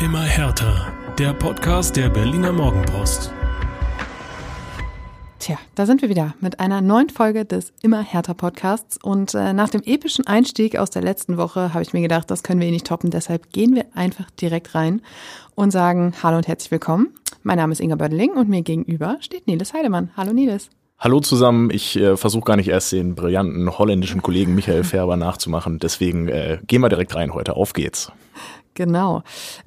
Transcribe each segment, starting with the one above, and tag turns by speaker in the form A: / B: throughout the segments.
A: Immer härter. Der Podcast der Berliner Morgenpost.
B: Tja, da sind wir wieder mit einer neuen Folge des Immer härter Podcasts. Und äh, nach dem epischen Einstieg aus der letzten Woche habe ich mir gedacht, das können wir eh nicht toppen. Deshalb gehen wir einfach direkt rein und sagen Hallo und herzlich willkommen. Mein Name ist Inga Bödeling und mir gegenüber steht Niles Heidemann. Hallo Niles.
C: Hallo zusammen, ich äh, versuche gar nicht erst den brillanten holländischen Kollegen Michael Färber nachzumachen, deswegen äh, gehen wir direkt rein heute. Auf geht's.
B: Genau.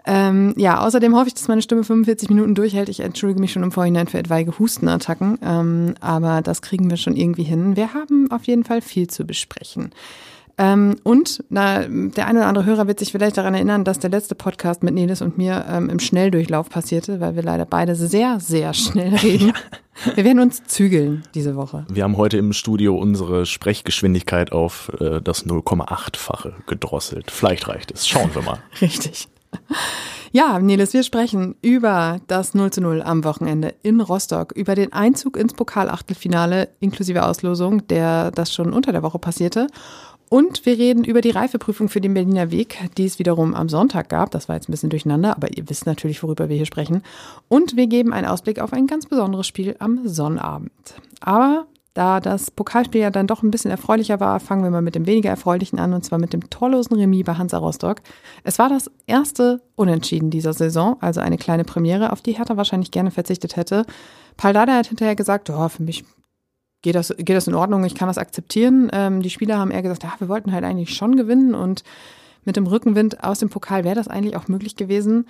B: Ähm, ja, außerdem hoffe ich, dass meine Stimme 45 Minuten durchhält. Ich entschuldige mich schon im Vorhinein für etwaige Hustenattacken, ähm, aber das kriegen wir schon irgendwie hin. Wir haben auf jeden Fall viel zu besprechen. Ähm, und na, der eine oder andere Hörer wird sich vielleicht daran erinnern, dass der letzte Podcast mit Nelis und mir ähm, im Schnelldurchlauf passierte, weil wir leider beide sehr, sehr schnell reden. Wir werden uns zügeln diese Woche.
C: Wir haben heute im Studio unsere Sprechgeschwindigkeit auf äh, das 0,8-fache gedrosselt. Vielleicht reicht es. Schauen wir mal.
B: Richtig. Ja, Niles, wir sprechen über das 0 zu 0 am Wochenende in Rostock, über den Einzug ins Pokalachtelfinale inklusive Auslosung, der das schon unter der Woche passierte und wir reden über die Reifeprüfung für den Berliner Weg, die es wiederum am Sonntag gab. Das war jetzt ein bisschen durcheinander, aber ihr wisst natürlich, worüber wir hier sprechen. Und wir geben einen Ausblick auf ein ganz besonderes Spiel am Sonnabend. Aber da das Pokalspiel ja dann doch ein bisschen erfreulicher war, fangen wir mal mit dem weniger erfreulichen an, und zwar mit dem torlosen Remis bei Hansa Rostock. Es war das erste Unentschieden dieser Saison, also eine kleine Premiere, auf die Hertha wahrscheinlich gerne verzichtet hätte. Paul Dada hat hinterher gesagt, oh, für mich geht das, geht das in Ordnung, ich kann das akzeptieren. Ähm, die Spieler haben eher gesagt, ja, wir wollten halt eigentlich schon gewinnen und mit dem Rückenwind aus dem Pokal wäre das eigentlich auch möglich gewesen.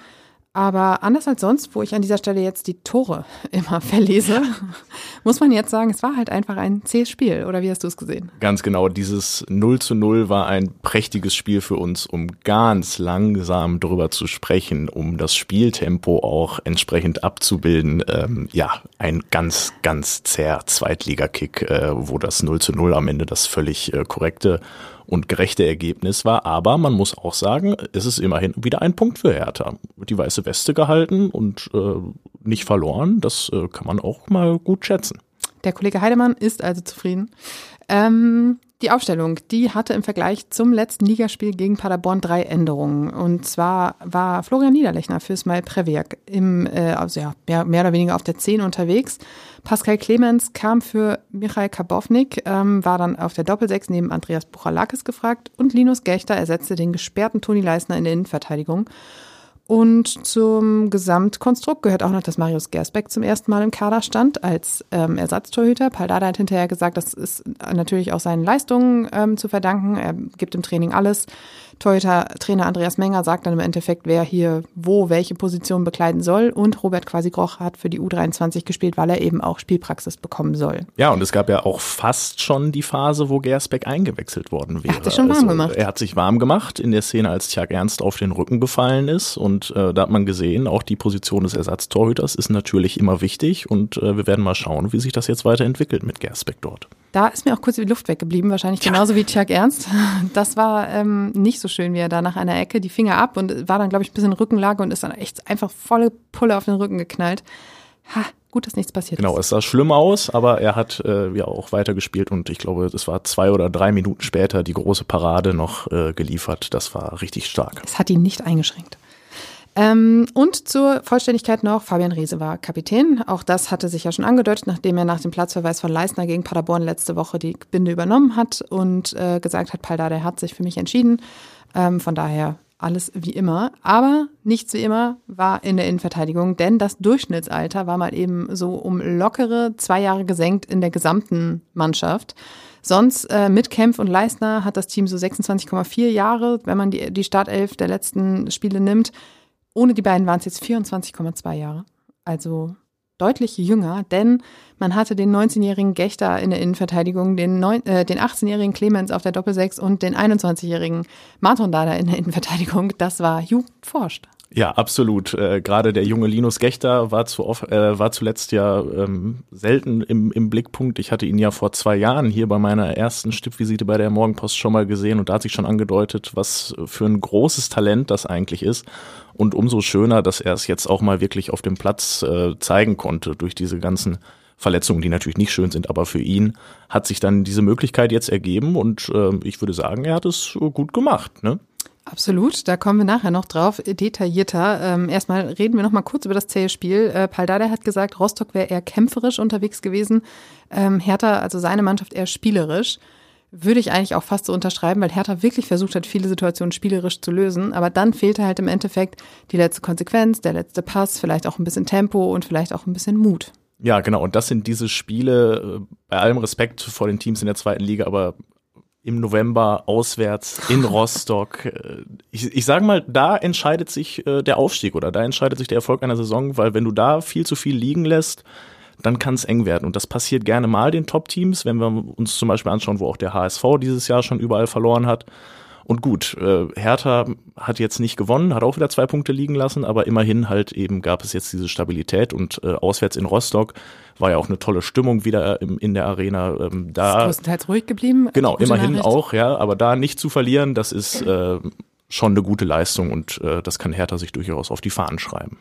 B: Aber anders als sonst, wo ich an dieser Stelle jetzt die Tore immer verlese, muss man jetzt sagen, es war halt einfach ein zähes Spiel. Oder wie hast du es gesehen?
C: Ganz genau. Dieses 0 zu 0 war ein prächtiges Spiel für uns, um ganz langsam drüber zu sprechen, um das Spieltempo auch entsprechend abzubilden. Ähm, ja, ein ganz, ganz zäher Zweitligakick, äh, wo das 0 zu 0 am Ende das völlig äh, korrekte und gerechte Ergebnis war. Aber man muss auch sagen, es ist immerhin wieder ein Punkt für Hertha. Die weiße Weste gehalten und äh, nicht verloren. Das äh, kann man auch mal gut schätzen.
B: Der Kollege Heidemann ist also zufrieden. Ähm, die Aufstellung, die hatte im Vergleich zum letzten Ligaspiel gegen Paderborn drei Änderungen. Und zwar war Florian Niederlechner für Smile Prewerk im, äh, also ja, mehr, mehr, oder weniger auf der 10 unterwegs. Pascal Clemens kam für Michael Kabownik, ähm, war dann auf der Doppelsechs neben Andreas Buchalakis gefragt und Linus Gechter ersetzte den gesperrten Toni Leisner in der Innenverteidigung. Und zum Gesamtkonstrukt gehört auch noch, dass Marius Gersbeck zum ersten Mal im Kader stand als ähm, Ersatztorhüter. Paldada hat hinterher gesagt, das ist natürlich auch seinen Leistungen ähm, zu verdanken. Er gibt im Training alles. Torhüter-Trainer Andreas Menger sagt dann im Endeffekt, wer hier wo welche Position bekleiden soll. Und Robert Quasi-Groch hat für die U23 gespielt, weil er eben auch Spielpraxis bekommen soll.
C: Ja, und es gab ja auch fast schon die Phase, wo Gersbeck eingewechselt worden wäre.
B: Er hat sich schon warm also, gemacht.
C: Er hat sich warm gemacht in der Szene, als Tjag Ernst auf den Rücken gefallen ist. Und äh, da hat man gesehen, auch die Position des Ersatztorhüters ist natürlich immer wichtig. Und äh, wir werden mal schauen, wie sich das jetzt weiterentwickelt mit Gersbeck dort.
B: Da ist mir auch kurz die Luft weggeblieben, wahrscheinlich genauso ja. wie Tjag Ernst. Das war ähm, nicht so schön, wie er da nach einer Ecke die Finger ab und war dann, glaube ich, ein bisschen Rückenlage und ist dann echt einfach volle Pulle auf den Rücken geknallt. Ha, gut, dass nichts passiert
C: genau, ist. Genau, es sah schlimm aus, aber er hat äh, ja auch weitergespielt und ich glaube, es war zwei oder drei Minuten später die große Parade noch äh, geliefert. Das war richtig stark.
B: Es hat ihn nicht eingeschränkt. Ähm, und zur Vollständigkeit noch, Fabian Riese war Kapitän. Auch das hatte sich ja schon angedeutet, nachdem er nach dem Platzverweis von Leistner gegen Paderborn letzte Woche die Binde übernommen hat und äh, gesagt hat, Paldada der hat sich für mich entschieden. Ähm, von daher alles wie immer. Aber nichts wie immer war in der Innenverteidigung, denn das Durchschnittsalter war mal eben so um lockere zwei Jahre gesenkt in der gesamten Mannschaft. Sonst äh, mit Kempf und Leistner hat das Team so 26,4 Jahre, wenn man die, die Startelf der letzten Spiele nimmt. Ohne die beiden waren es jetzt 24,2 Jahre. Also deutlich jünger, denn man hatte den 19-jährigen Gechter in der Innenverteidigung, den, äh, den 18-jährigen Clemens auf der Doppelsechs und den 21-jährigen Martin Dada in der Innenverteidigung. Das war Jugend forscht.
C: Ja, absolut. Äh, Gerade der junge Linus Gechter war, zu oft, äh, war zuletzt ja ähm, selten im, im Blickpunkt. Ich hatte ihn ja vor zwei Jahren hier bei meiner ersten Stippvisite bei der Morgenpost schon mal gesehen und da hat sich schon angedeutet, was für ein großes Talent das eigentlich ist. Und umso schöner, dass er es jetzt auch mal wirklich auf dem Platz äh, zeigen konnte durch diese ganzen Verletzungen, die natürlich nicht schön sind, aber für ihn hat sich dann diese Möglichkeit jetzt ergeben und äh, ich würde sagen, er hat es gut gemacht. Ne?
B: Absolut, da kommen wir nachher noch drauf, detaillierter. Ähm, erstmal reden wir noch mal kurz über das zähe Spiel. Äh, Paul Dardai hat gesagt, Rostock wäre eher kämpferisch unterwegs gewesen, ähm, Hertha, also seine Mannschaft eher spielerisch. Würde ich eigentlich auch fast so unterschreiben, weil Hertha wirklich versucht hat, viele Situationen spielerisch zu lösen. Aber dann fehlte halt im Endeffekt die letzte Konsequenz, der letzte Pass, vielleicht auch ein bisschen Tempo und vielleicht auch ein bisschen Mut.
C: Ja, genau. Und das sind diese Spiele, äh, bei allem Respekt vor den Teams in der zweiten Liga, aber im November auswärts in Rostock. Äh, ich, ich sage mal, da entscheidet sich äh, der Aufstieg oder da entscheidet sich der Erfolg einer Saison, weil wenn du da viel zu viel liegen lässt, dann kann es eng werden. Und das passiert gerne mal den Top-Teams, wenn wir uns zum Beispiel anschauen, wo auch der HSV dieses Jahr schon überall verloren hat. Und gut, äh, Hertha hat jetzt nicht gewonnen, hat auch wieder zwei Punkte liegen lassen, aber immerhin halt eben gab es jetzt diese Stabilität und äh, auswärts in Rostock war ja auch eine tolle Stimmung wieder im, in der Arena. Ähm, da ist
B: größtenteils ruhig geblieben.
C: Genau, immerhin Nachricht. auch, ja, aber da nicht zu verlieren, das ist äh, schon eine gute Leistung und äh, das kann Hertha sich durchaus auf die Fahnen schreiben.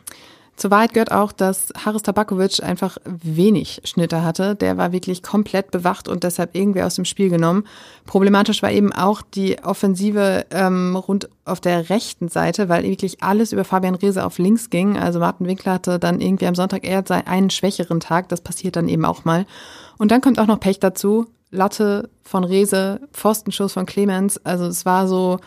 B: Zur Wahrheit gehört auch, dass Haris Tabakovic einfach wenig Schnitte hatte. Der war wirklich komplett bewacht und deshalb irgendwie aus dem Spiel genommen. Problematisch war eben auch die Offensive ähm, rund auf der rechten Seite, weil wirklich alles über Fabian Reese auf links ging. Also Martin Winkler hatte dann irgendwie am Sonntag eher einen schwächeren Tag. Das passiert dann eben auch mal. Und dann kommt auch noch Pech dazu. Latte von Reese, Pfostenschuss von Clemens. Also es war so,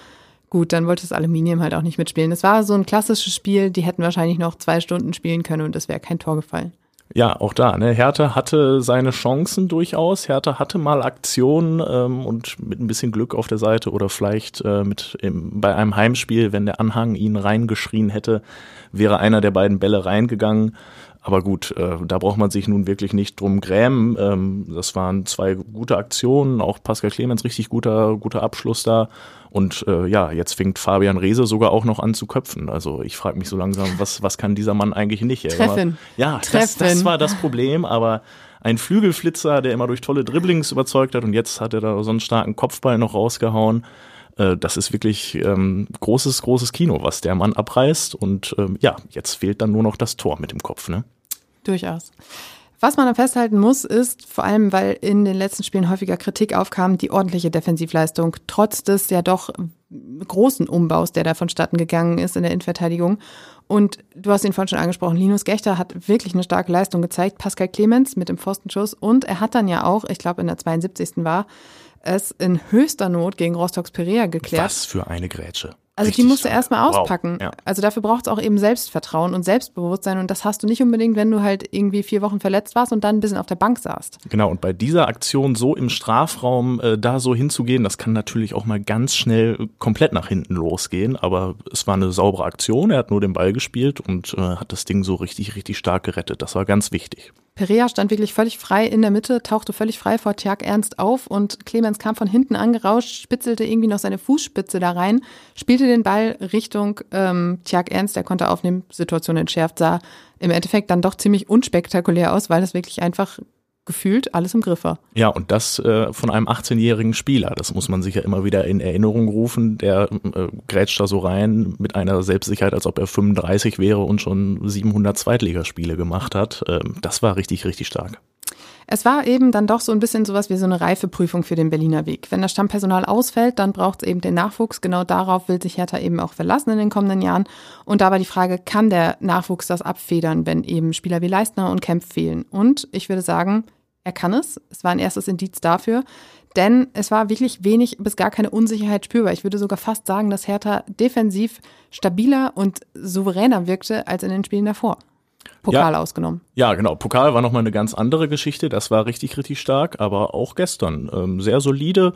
B: Gut, dann wollte das Aluminium halt auch nicht mitspielen. Es war so ein klassisches Spiel, die hätten wahrscheinlich noch zwei Stunden spielen können und es wäre kein Tor gefallen.
C: Ja, auch da. Ne? Hertha hatte seine Chancen durchaus. Hertha hatte mal Aktionen ähm, und mit ein bisschen Glück auf der Seite oder vielleicht äh, mit im, bei einem Heimspiel, wenn der Anhang ihn reingeschrien hätte, wäre einer der beiden Bälle reingegangen. Aber gut, äh, da braucht man sich nun wirklich nicht drum grämen. Ähm, das waren zwei gute Aktionen, auch Pascal Clemens richtig guter, guter Abschluss da. Und äh, ja, jetzt fängt Fabian Reese sogar auch noch an zu köpfen. Also ich frage mich so langsam, was, was kann dieser Mann eigentlich nicht?
B: Treffen.
C: ja, Treffen. Das, das war das Problem, aber ein Flügelflitzer, der immer durch tolle Dribblings überzeugt hat und jetzt hat er da so einen starken Kopfball noch rausgehauen. Äh, das ist wirklich ähm, großes, großes Kino, was der Mann abreißt. Und ähm, ja, jetzt fehlt dann nur noch das Tor mit dem Kopf, ne?
B: Durchaus. Was man festhalten muss, ist, vor allem weil in den letzten Spielen häufiger Kritik aufkam, die ordentliche Defensivleistung, trotz des ja doch großen Umbaus, der da vonstatten gegangen ist in der Innenverteidigung. Und du hast ihn vorhin schon angesprochen, Linus Gechter hat wirklich eine starke Leistung gezeigt, Pascal Clemens mit dem Pfostenschuss und er hat dann ja auch, ich glaube in der 72. war, es in höchster Not gegen Rostocks Perea geklärt.
C: Was für eine Grätsche.
B: Also Richtig die musst du erstmal auspacken. Wow. Ja. Also dafür braucht es auch eben Selbstvertrauen und Selbstbewusstsein und das hast du nicht unbedingt, wenn du halt irgendwie vier Wochen verletzt warst und dann ein bisschen auf der Bank saßt.
C: Genau, und bei dieser Aktion so im Strafraum äh, da so hinzugehen, das kann natürlich auch mal ganz schnell komplett nach hinten losgehen, aber es war eine saubere Aktion, er hat nur den Ball gespielt und äh, hat das Ding so richtig, richtig stark gerettet. Das war ganz wichtig.
B: Perea stand wirklich völlig frei in der Mitte, tauchte völlig frei vor Tjag Ernst auf und Clemens kam von hinten angerauscht, spitzelte irgendwie noch seine Fußspitze da rein, spielte den Ball Richtung ähm, Tjag Ernst, der konnte aufnehmen, Situation entschärft, sah im Endeffekt dann doch ziemlich unspektakulär aus, weil das wirklich einfach gefühlt alles im Griff war.
C: Ja, und das äh, von einem 18-jährigen Spieler. Das muss man sich ja immer wieder in Erinnerung rufen. Der äh, grätscht da so rein mit einer Selbstsicherheit, als ob er 35 wäre und schon 700 Zweitligaspiele gemacht hat. Ähm, das war richtig, richtig stark.
B: Es war eben dann doch so ein bisschen sowas wie so eine Reifeprüfung für den Berliner Weg. Wenn das Stammpersonal ausfällt, dann braucht es eben den Nachwuchs. Genau darauf will sich Hertha eben auch verlassen in den kommenden Jahren. Und da war die Frage, kann der Nachwuchs das abfedern, wenn eben Spieler wie Leistner und Kempf fehlen? Und ich würde sagen, er kann es. Es war ein erstes Indiz dafür. Denn es war wirklich wenig bis gar keine Unsicherheit spürbar. Ich würde sogar fast sagen, dass Hertha defensiv stabiler und souveräner wirkte als in den Spielen davor. Pokal ja, ausgenommen.
C: Ja, genau. Pokal war nochmal eine ganz andere Geschichte. Das war richtig, richtig stark, aber auch gestern ähm, sehr solide.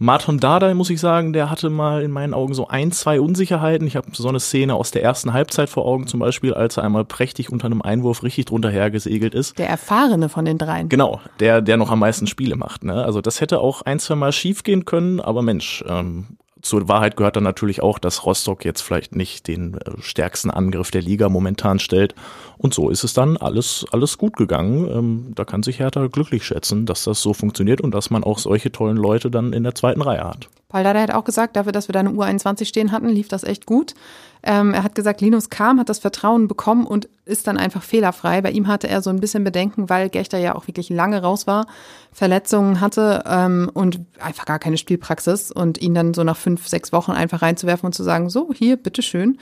C: Martin Dardai, muss ich sagen, der hatte mal in meinen Augen so ein, zwei Unsicherheiten. Ich habe so eine Szene aus der ersten Halbzeit vor Augen, zum Beispiel, als er einmal prächtig unter einem Einwurf richtig drunter hergesegelt ist.
B: Der Erfahrene von den dreien.
C: Genau, der, der noch am meisten Spiele macht. Ne? Also das hätte auch ein, zwei Mal schief gehen können, aber Mensch, ähm, zur Wahrheit gehört dann natürlich auch, dass Rostock jetzt vielleicht nicht den äh, stärksten Angriff der Liga momentan stellt. Und so ist es dann alles, alles gut gegangen. Ähm, da kann sich Hertha glücklich schätzen, dass das so funktioniert und dass man auch solche tollen Leute dann in der zweiten Reihe hat.
B: Paul Dardai hat auch gesagt, dafür, dass wir da eine U21 stehen hatten, lief das echt gut. Ähm, er hat gesagt, Linus kam, hat das Vertrauen bekommen und ist dann einfach fehlerfrei. Bei ihm hatte er so ein bisschen Bedenken, weil Gechter ja auch wirklich lange raus war, Verletzungen hatte ähm, und einfach gar keine Spielpraxis und ihn dann so nach fünf, sechs Wochen einfach reinzuwerfen und zu sagen, so, hier, bitteschön,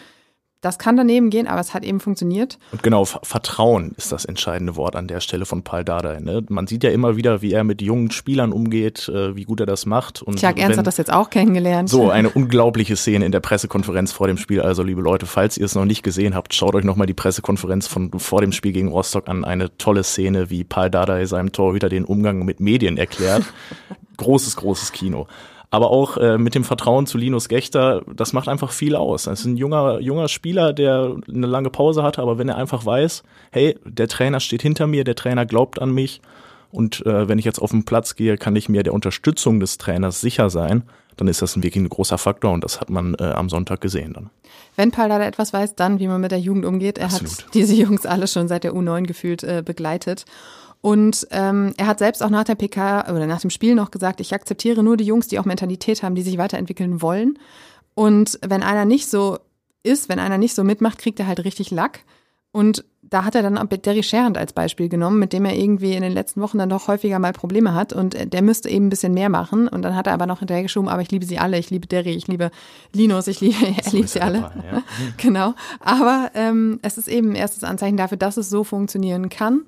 B: das kann daneben gehen, aber es hat eben funktioniert.
C: Und genau, Vertrauen ist das entscheidende Wort an der Stelle von Paul Dardai. Ne? Man sieht ja immer wieder, wie er mit jungen Spielern umgeht, äh, wie gut er das macht.
B: Und Tja, Ernst hat das jetzt auch kennengelernt.
C: So, eine unglaubliche Szene in der Pressekonferenz vor dem Spiel. Also, liebe Leute, falls ihr es noch nicht gesehen habt, schaut euch nochmal die Pressekonferenz von vor dem Spiel gegen Rostock an. Eine tolle Szene, wie Paul Dardai seinem Torhüter den Umgang mit Medien erklärt. großes, großes Kino aber auch äh, mit dem Vertrauen zu Linus Gechter, das macht einfach viel aus. Das ist ein junger, junger Spieler, der eine lange Pause hatte, aber wenn er einfach weiß, hey, der Trainer steht hinter mir, der Trainer glaubt an mich und äh, wenn ich jetzt auf den Platz gehe, kann ich mir der Unterstützung des Trainers sicher sein, dann ist das wirklich ein großer Faktor und das hat man äh, am Sonntag gesehen dann.
B: Wenn Paul etwas weiß, dann wie man mit der Jugend umgeht. Er Absolut. hat diese Jungs alle schon seit der U9 gefühlt äh, begleitet. Und ähm, er hat selbst auch nach der PK oder nach dem Spiel noch gesagt, ich akzeptiere nur die Jungs, die auch Mentalität haben, die sich weiterentwickeln wollen. Und wenn einer nicht so ist, wenn einer nicht so mitmacht, kriegt er halt richtig Lack. Und da hat er dann auch Derry Scherend als Beispiel genommen, mit dem er irgendwie in den letzten Wochen dann doch häufiger mal Probleme hat und der müsste eben ein bisschen mehr machen. Und dann hat er aber noch hinterher geschoben, aber ich liebe sie alle, ich liebe Derry, ich liebe Linus, ich liebe, er liebt sie alle. Dabei, ja. genau. Aber ähm, es ist eben ein erstes Anzeichen dafür, dass es so funktionieren kann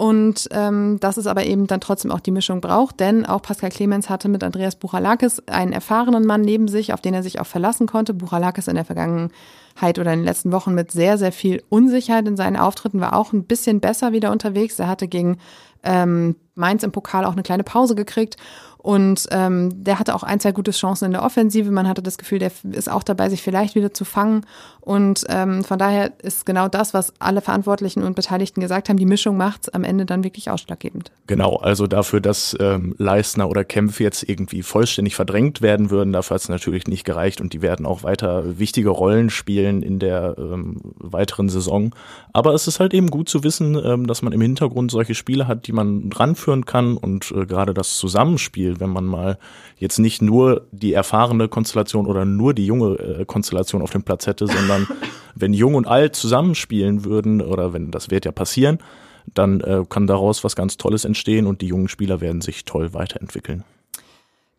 B: und ähm, dass es aber eben dann trotzdem auch die Mischung braucht, denn auch Pascal Clemens hatte mit Andreas Buchalakis einen erfahrenen Mann neben sich, auf den er sich auch verlassen konnte. Buchalakis in der Vergangenheit oder in den letzten Wochen mit sehr, sehr viel Unsicherheit in seinen Auftritten war auch ein bisschen besser wieder unterwegs. Er hatte gegen ähm, Mainz im Pokal auch eine kleine Pause gekriegt und ähm, der hatte auch ein, zwei gute Chancen in der Offensive. Man hatte das Gefühl, der ist auch dabei, sich vielleicht wieder zu fangen. Und ähm, von daher ist genau das, was alle Verantwortlichen und Beteiligten gesagt haben, die Mischung macht am Ende dann wirklich ausschlaggebend.
C: Genau, also dafür, dass ähm, Leistner oder Kempf jetzt irgendwie vollständig verdrängt werden würden, dafür hat es natürlich nicht gereicht und die werden auch weiter wichtige Rollen spielen in der ähm, weiteren Saison. Aber es ist halt eben gut zu wissen, ähm, dass man im Hintergrund solche Spiele hat, die man ranführen kann und äh, gerade das Zusammenspiel wenn man mal jetzt nicht nur die erfahrene Konstellation oder nur die junge äh, Konstellation auf dem Platz hätte, sondern wenn jung und alt zusammenspielen würden oder wenn das wird ja passieren, dann äh, kann daraus was ganz Tolles entstehen und die jungen Spieler werden sich toll weiterentwickeln.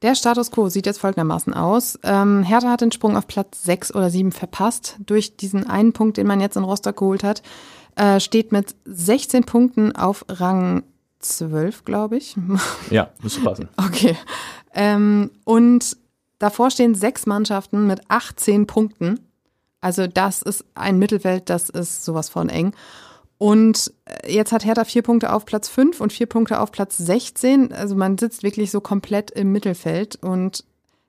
B: Der Status quo sieht jetzt folgendermaßen aus. Ähm, Hertha hat den Sprung auf Platz 6 oder 7 verpasst durch diesen einen Punkt, den man jetzt in Rostock geholt hat. Äh, steht mit 16 Punkten auf Rang zwölf, glaube ich.
C: Ja, müsste passen.
B: Okay. Ähm, und davor stehen sechs Mannschaften mit 18 Punkten. Also das ist ein Mittelfeld, das ist sowas von eng. Und äh, jetzt hat Hertha vier Punkte auf Platz 5 und vier Punkte auf Platz 16. Also man sitzt wirklich so komplett im Mittelfeld. Und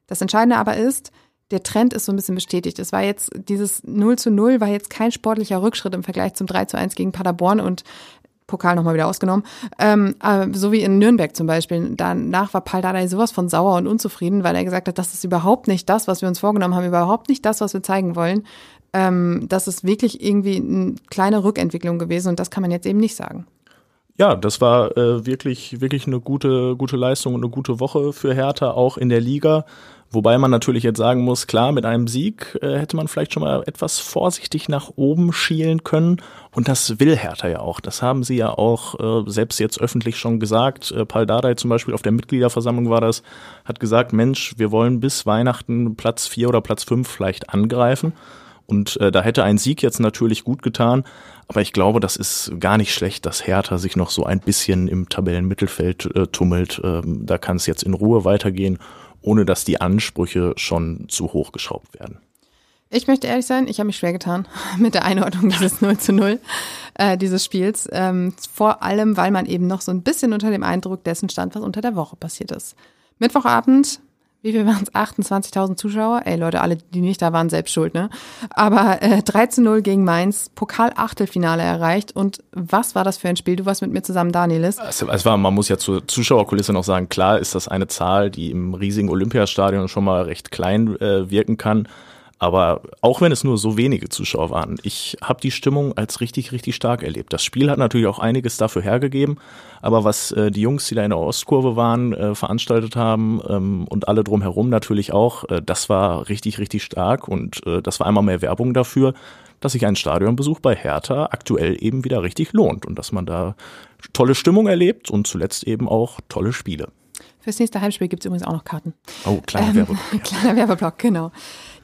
B: das Entscheidende aber ist, der Trend ist so ein bisschen bestätigt. Es war jetzt, dieses 0 zu 0 war jetzt kein sportlicher Rückschritt im Vergleich zum 3 zu 1 gegen Paderborn und Pokal nochmal wieder ausgenommen. Ähm, äh, so wie in Nürnberg zum Beispiel. Danach war Paul Dardai sowas von sauer und unzufrieden, weil er gesagt hat, das ist überhaupt nicht das, was wir uns vorgenommen haben, überhaupt nicht das, was wir zeigen wollen. Ähm, das ist wirklich irgendwie eine kleine Rückentwicklung gewesen und das kann man jetzt eben nicht sagen.
C: Ja, das war äh, wirklich, wirklich eine gute, gute Leistung und eine gute Woche für Hertha, auch in der Liga. Wobei man natürlich jetzt sagen muss, klar, mit einem Sieg äh, hätte man vielleicht schon mal etwas vorsichtig nach oben schielen können. Und das will Hertha ja auch. Das haben sie ja auch äh, selbst jetzt öffentlich schon gesagt. Äh, Paul Dardai zum Beispiel auf der Mitgliederversammlung war das, hat gesagt, Mensch, wir wollen bis Weihnachten Platz vier oder Platz fünf vielleicht angreifen. Und äh, da hätte ein Sieg jetzt natürlich gut getan. Aber ich glaube, das ist gar nicht schlecht, dass Hertha sich noch so ein bisschen im Tabellenmittelfeld äh, tummelt. Ähm, da kann es jetzt in Ruhe weitergehen ohne dass die Ansprüche schon zu hoch geschraubt werden.
B: Ich möchte ehrlich sein, ich habe mich schwer getan mit der Einordnung dieses 0 zu 0 äh, dieses Spiels. Ähm, vor allem, weil man eben noch so ein bisschen unter dem Eindruck dessen stand, was unter der Woche passiert ist. Mittwochabend wie viel waren es? 28.000 Zuschauer? Ey Leute, alle, die nicht da waren, selbst schuld, ne? Aber äh, 13-0 gegen Mainz, Pokal-Achtelfinale erreicht. Und was war das für ein Spiel? Du warst mit mir zusammen, Danielis.
C: Es, es war, man muss ja zur Zuschauerkulisse noch sagen, klar ist das eine Zahl, die im riesigen Olympiastadion schon mal recht klein äh, wirken kann. Aber auch wenn es nur so wenige Zuschauer waren, ich habe die Stimmung als richtig, richtig stark erlebt. Das Spiel hat natürlich auch einiges dafür hergegeben, aber was äh, die Jungs, die da in der Ostkurve waren, äh, veranstaltet haben ähm, und alle drumherum natürlich auch, äh, das war richtig, richtig stark und äh, das war einmal mehr Werbung dafür, dass sich ein Stadionbesuch bei Hertha aktuell eben wieder richtig lohnt und dass man da tolle Stimmung erlebt und zuletzt eben auch tolle Spiele.
B: Fürs nächste Heimspiel gibt es übrigens auch noch Karten.
C: Oh, kleiner ähm, Werbeblock.
B: Kleiner Werbeblock, genau.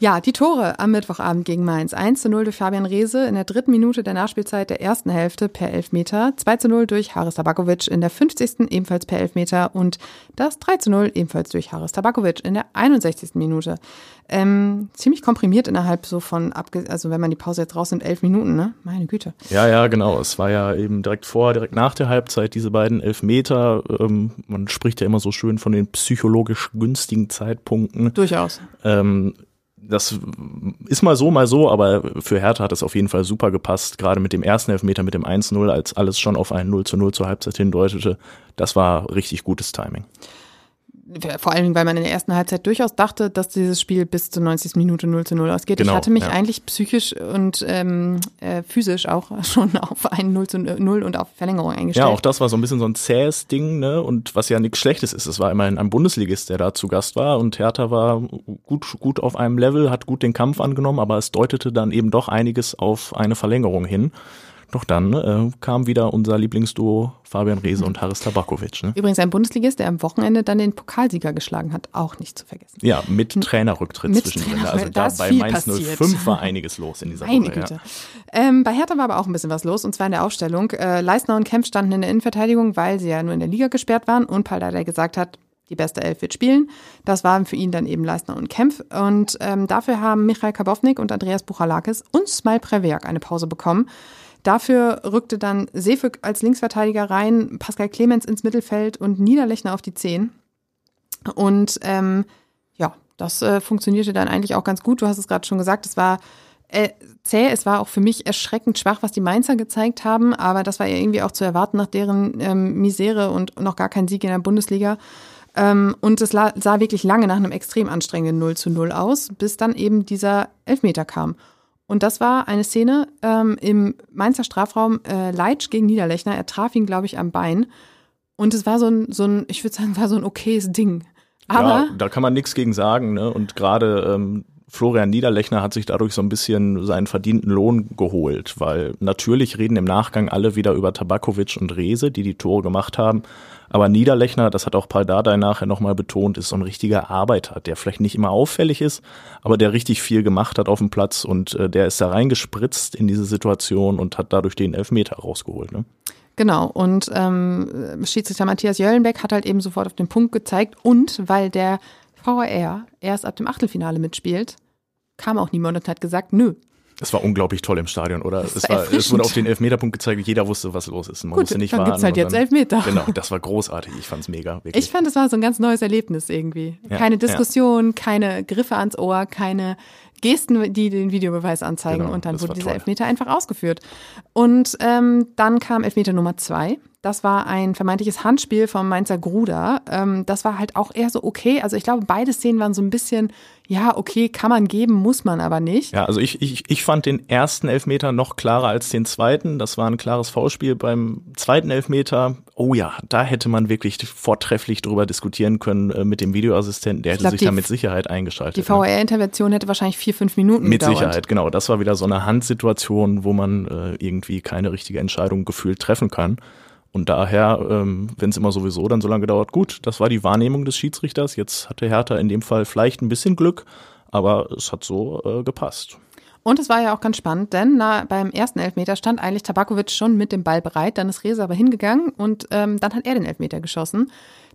B: Ja, die Tore am Mittwochabend gegen Mainz. 1 zu 0 durch Fabian Reese in der dritten Minute der Nachspielzeit der ersten Hälfte per Elfmeter. 2 zu 0 durch Haris Tabakovic in der 50. ebenfalls per Elfmeter. Und das 3 zu 0 ebenfalls durch Haris Tabakovic in der 61. Minute. Ähm, ziemlich komprimiert innerhalb so von, also wenn man die Pause jetzt rausnimmt, elf Minuten, ne? Meine Güte.
C: Ja, ja, genau. Es war ja eben direkt vor, direkt nach der Halbzeit diese beiden Elfmeter. Ähm, man spricht ja immer so schön von den psychologisch günstigen Zeitpunkten.
B: Durchaus.
C: Ähm, das ist mal so, mal so, aber für Hertha hat es auf jeden Fall super gepasst. Gerade mit dem ersten Elfmeter, mit dem 1-0, als alles schon auf ein 0 zu 0 zur Halbzeit hindeutete. Das war richtig gutes Timing
B: vor allem, weil man in der ersten Halbzeit durchaus dachte, dass dieses Spiel bis zur 90. Minute 0 zu 0 ausgeht. Genau, ich hatte mich ja. eigentlich psychisch und ähm, äh, physisch auch schon auf ein 0 zu 0 und auf Verlängerung eingestellt.
C: Ja, auch das war so ein bisschen so ein zähes Ding, ne? Und was ja nichts Schlechtes ist. Es war immerhin ein Bundesligist, der da zu Gast war und Hertha war gut, gut auf einem Level, hat gut den Kampf angenommen, aber es deutete dann eben doch einiges auf eine Verlängerung hin. Doch dann äh, kam wieder unser Lieblingsduo Fabian Reese und Haris Tabakovic. Ne?
B: Übrigens ein Bundesligist, der am Wochenende dann den Pokalsieger geschlagen hat, auch nicht zu vergessen.
C: Ja, mit Trainerrücktritt mit zwischendrin.
B: Trainer,
C: also da bei Mainz passiert. 05 war einiges los in dieser
B: Meine
C: Woche.
B: Güte. Ja. Ähm, bei Hertha war aber auch ein bisschen was los und zwar in der Aufstellung. Äh, Leistner und Kempf standen in der Innenverteidigung, weil sie ja nur in der Liga gesperrt waren und Paldada gesagt hat, die beste Elf wird spielen. Das waren für ihn dann eben Leistner und Kempf. Und ähm, dafür haben Michael Kabownik und Andreas Buchalakis und Smile Prewerk eine Pause bekommen. Dafür rückte dann Sefik als Linksverteidiger rein, Pascal Clemens ins Mittelfeld und Niederlechner auf die Zehn. Und ähm, ja, das äh, funktionierte dann eigentlich auch ganz gut. Du hast es gerade schon gesagt, es war äh, zäh. Es war auch für mich erschreckend schwach, was die Mainzer gezeigt haben, aber das war ja irgendwie auch zu erwarten nach deren ähm, Misere und noch gar kein Sieg in der Bundesliga. Ähm, und es sah wirklich lange nach einem extrem anstrengenden 0 zu 0 aus, bis dann eben dieser Elfmeter kam. Und das war eine Szene ähm, im Mainzer Strafraum, äh, Leitsch gegen Niederlechner. Er traf ihn, glaube ich, am Bein. Und es war so ein, so ein, ich würde sagen, war so ein okayes Ding. Aber
C: ja, da kann man nichts gegen sagen. Ne? Und gerade ähm, Florian Niederlechner hat sich dadurch so ein bisschen seinen verdienten Lohn geholt, weil natürlich reden im Nachgang alle wieder über Tabakovic und Rese, die die Tore gemacht haben. Aber Niederlechner, das hat auch Paul Dardai nachher nochmal betont, ist so ein richtiger Arbeiter, der vielleicht nicht immer auffällig ist, aber der richtig viel gemacht hat auf dem Platz und äh, der ist da reingespritzt in diese Situation und hat dadurch den Elfmeter rausgeholt. Ne?
B: Genau, und ähm, Schiedsrichter Matthias Jöllenbeck hat halt eben sofort auf den Punkt gezeigt und weil der VAR erst ab dem Achtelfinale mitspielt, kam auch niemand und hat gesagt, nö,
C: es war unglaublich toll im Stadion, oder? Es, war, es wurde auf den Elfmeterpunkt gezeigt, jeder wusste, was los ist.
B: Man Gut, musste nicht dann warten. Gibt's halt jetzt dann, Elfmeter.
C: Genau, das war großartig. Ich fand's mega. Wirklich.
B: Ich fand, es war so ein ganz neues Erlebnis irgendwie. Ja, keine Diskussion, ja. keine Griffe ans Ohr, keine Gesten, die den Videobeweis anzeigen. Genau, und dann wurde dieser toll. Elfmeter einfach ausgeführt. Und ähm, dann kam Elfmeter Nummer zwei. Das war ein vermeintliches Handspiel vom Mainzer Gruder. Ähm, das war halt auch eher so okay. Also ich glaube, beide Szenen waren so ein bisschen, ja, okay, kann man geben, muss man aber nicht.
C: Ja, also ich, ich, ich fand den ersten Elfmeter noch klarer als den zweiten. Das war ein klares Foulspiel. Beim zweiten Elfmeter, oh ja, da hätte man wirklich vortrefflich drüber diskutieren können äh, mit dem Videoassistenten. Der hätte glaub, sich da mit Sicherheit eingeschaltet.
B: Die VR-Intervention hätte wahrscheinlich vier, fünf Minuten
C: Mit
B: gedauert.
C: Sicherheit, genau. Das war wieder so eine Handsituation, wo man äh, irgendwie keine richtige Entscheidung gefühlt treffen kann. Und daher, ähm, wenn es immer sowieso dann so lange dauert, gut, das war die Wahrnehmung des Schiedsrichters. Jetzt hatte Hertha in dem Fall vielleicht ein bisschen Glück, aber es hat so äh, gepasst.
B: Und es war ja auch ganz spannend, denn na, beim ersten Elfmeter stand eigentlich Tabakovic schon mit dem Ball bereit, dann ist Reza aber hingegangen und ähm, dann hat er den Elfmeter geschossen.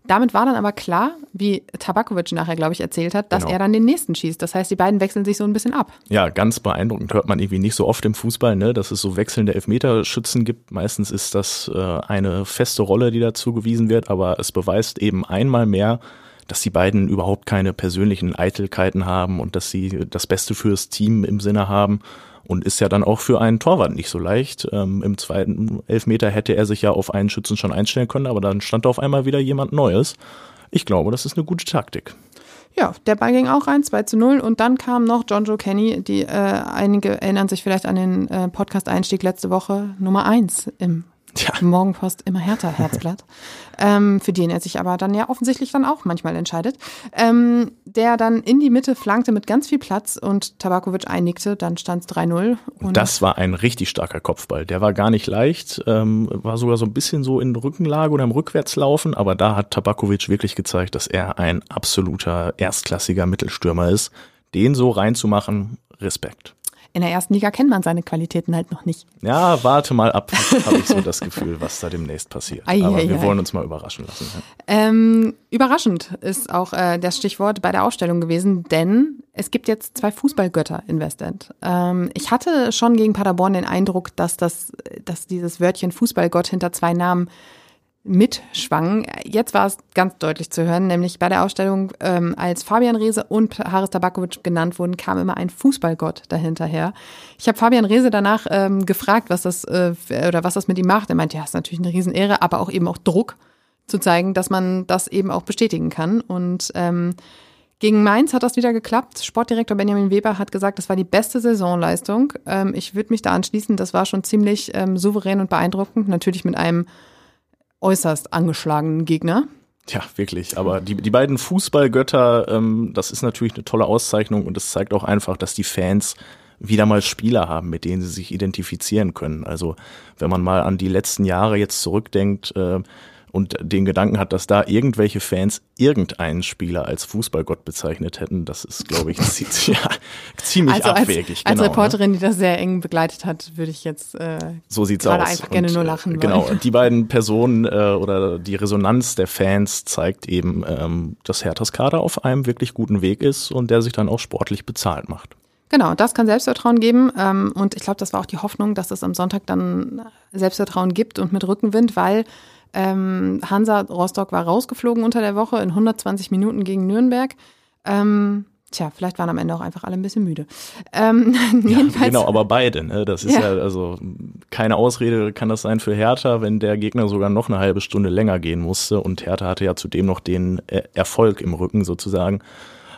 B: Damit war dann aber klar, wie Tabakovic nachher, glaube ich, erzählt hat, dass genau. er dann den nächsten schießt. Das heißt, die beiden wechseln sich so ein bisschen ab.
C: Ja, ganz beeindruckend. Hört man irgendwie nicht so oft im Fußball, ne, dass es so wechselnde Elfmeterschützen gibt. Meistens ist das äh, eine feste Rolle, die dazu gewiesen wird, aber es beweist eben einmal mehr, dass die beiden überhaupt keine persönlichen Eitelkeiten haben und dass sie das Beste fürs Team im Sinne haben und ist ja dann auch für einen Torwart nicht so leicht. Ähm, Im zweiten Elfmeter hätte er sich ja auf einen Schützen schon einstellen können, aber dann stand auf einmal wieder jemand Neues. Ich glaube, das ist eine gute Taktik.
B: Ja, der Ball ging auch rein, 2 zu 0. Und dann kam noch John Joe Kenny, die äh, einige erinnern sich vielleicht an den äh, Podcast-Einstieg letzte Woche, Nummer 1 im
C: Ja.
B: Morgenpost immer härter Herzblatt, ähm, für den er sich aber dann ja offensichtlich dann auch manchmal entscheidet, ähm, der dann in die Mitte flankte mit ganz viel Platz und Tabakovic einigte, dann stand es 3-0.
C: Und das war ein richtig starker Kopfball. Der war gar nicht leicht, ähm, war sogar so ein bisschen so in Rückenlage oder im Rückwärtslaufen, aber da hat Tabakovic wirklich gezeigt, dass er ein absoluter erstklassiger Mittelstürmer ist. Den so reinzumachen, Respekt.
B: In der ersten Liga kennt man seine Qualitäten halt noch nicht.
C: Ja, warte mal ab, habe ich so das Gefühl, was da demnächst passiert.
B: Ei,
C: Aber
B: ei,
C: wir
B: ei.
C: wollen uns mal überraschen lassen.
B: Ähm, überraschend ist auch äh, das Stichwort bei der Ausstellung gewesen, denn es gibt jetzt zwei Fußballgötter in Westend. Ähm, ich hatte schon gegen Paderborn den Eindruck, dass das, dass dieses Wörtchen Fußballgott hinter zwei Namen mitschwang. Jetzt war es ganz deutlich zu hören, nämlich bei der Ausstellung, ähm, als Fabian Reese und Haris Tabakovic genannt wurden, kam immer ein Fußballgott dahinter her. Ich habe Fabian Reese danach ähm, gefragt, was das äh, oder was das mit ihm macht. Er meinte, ja, ist natürlich eine Riesenehre, aber auch eben auch Druck zu zeigen, dass man das eben auch bestätigen kann. Und ähm, gegen Mainz hat das wieder geklappt. Sportdirektor Benjamin Weber hat gesagt, das war die beste Saisonleistung. Ähm, ich würde mich da anschließen. Das war schon ziemlich ähm, souverän und beeindruckend. Natürlich mit einem äußerst angeschlagenen Gegner.
C: Tja, wirklich. Aber die, die beiden Fußballgötter, ähm, das ist natürlich eine tolle Auszeichnung und es zeigt auch einfach, dass die Fans wieder mal Spieler haben, mit denen sie sich identifizieren können. Also wenn man mal an die letzten Jahre jetzt zurückdenkt äh, und den Gedanken hat, dass da irgendwelche Fans irgendeinen Spieler als Fußballgott bezeichnet hätten, das ist, glaube ich, zie- ja, ziemlich
B: Also als,
C: abwegig.
B: als
C: genau, ne?
B: Reporterin, die das sehr eng begleitet hat, würde ich jetzt äh,
C: So sieht's
B: gerade
C: aus.
B: einfach gerne
C: Und,
B: nur
C: äh,
B: lachen.
C: Genau,
B: wollen.
C: die beiden Personen äh, oder die Resonanz der Fans zeigt eben, ähm, dass Herthas Kader auf einem wirklich guten Weg ist und der sich dann auch sportlich bezahlt macht.
B: Genau, das kann Selbstvertrauen geben. Ähm, und ich glaube, das war auch die Hoffnung, dass es am Sonntag dann Selbstvertrauen gibt und mit Rückenwind, weil ähm, Hansa Rostock war rausgeflogen unter der Woche in 120 Minuten gegen Nürnberg. Ähm, tja, vielleicht waren am Ende auch einfach alle ein bisschen müde. Ähm, jedenfalls,
C: Genau, aber beide. Ne? Das ist
B: Ja.
C: ja. also keine Ausrede kann das sein für Hertha, wenn der Gegner sogar noch eine halbe Stunde länger gehen musste und Hertha hatte ja zudem noch den äh, Erfolg im Rücken sozusagen.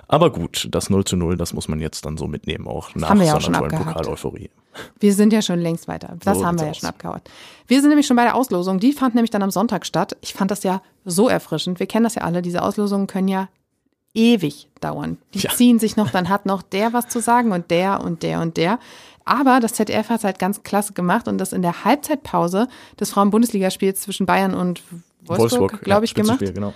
C: Aber gut, das 0 zu 0, das muss man jetzt dann so mitnehmen, auch nach
B: haben wir ja auch schon.
C: Pokal-Euphorie.
B: Wir sind ja schon längst weiter. Das
C: So
B: haben wir ja
C: sieht's
B: schon
C: aus.
B: abgehauen. Wir sind nämlich schon bei der Auslosung. Die fand nämlich dann am Sonntag statt. Ich fand das ja so erfrischend. Wir kennen das ja alle. Diese Auslosungen können ja ewig dauern. Die
C: Ja.
B: ziehen sich noch, dann hat noch der was zu sagen und der und der und der. Aber das ZDF hat es halt ganz klasse gemacht und das in der Halbzeitpause des Frauen-Bundesligaspiels zwischen Bayern und Wolfsburg, glaube ich, gemacht.
C: Genau.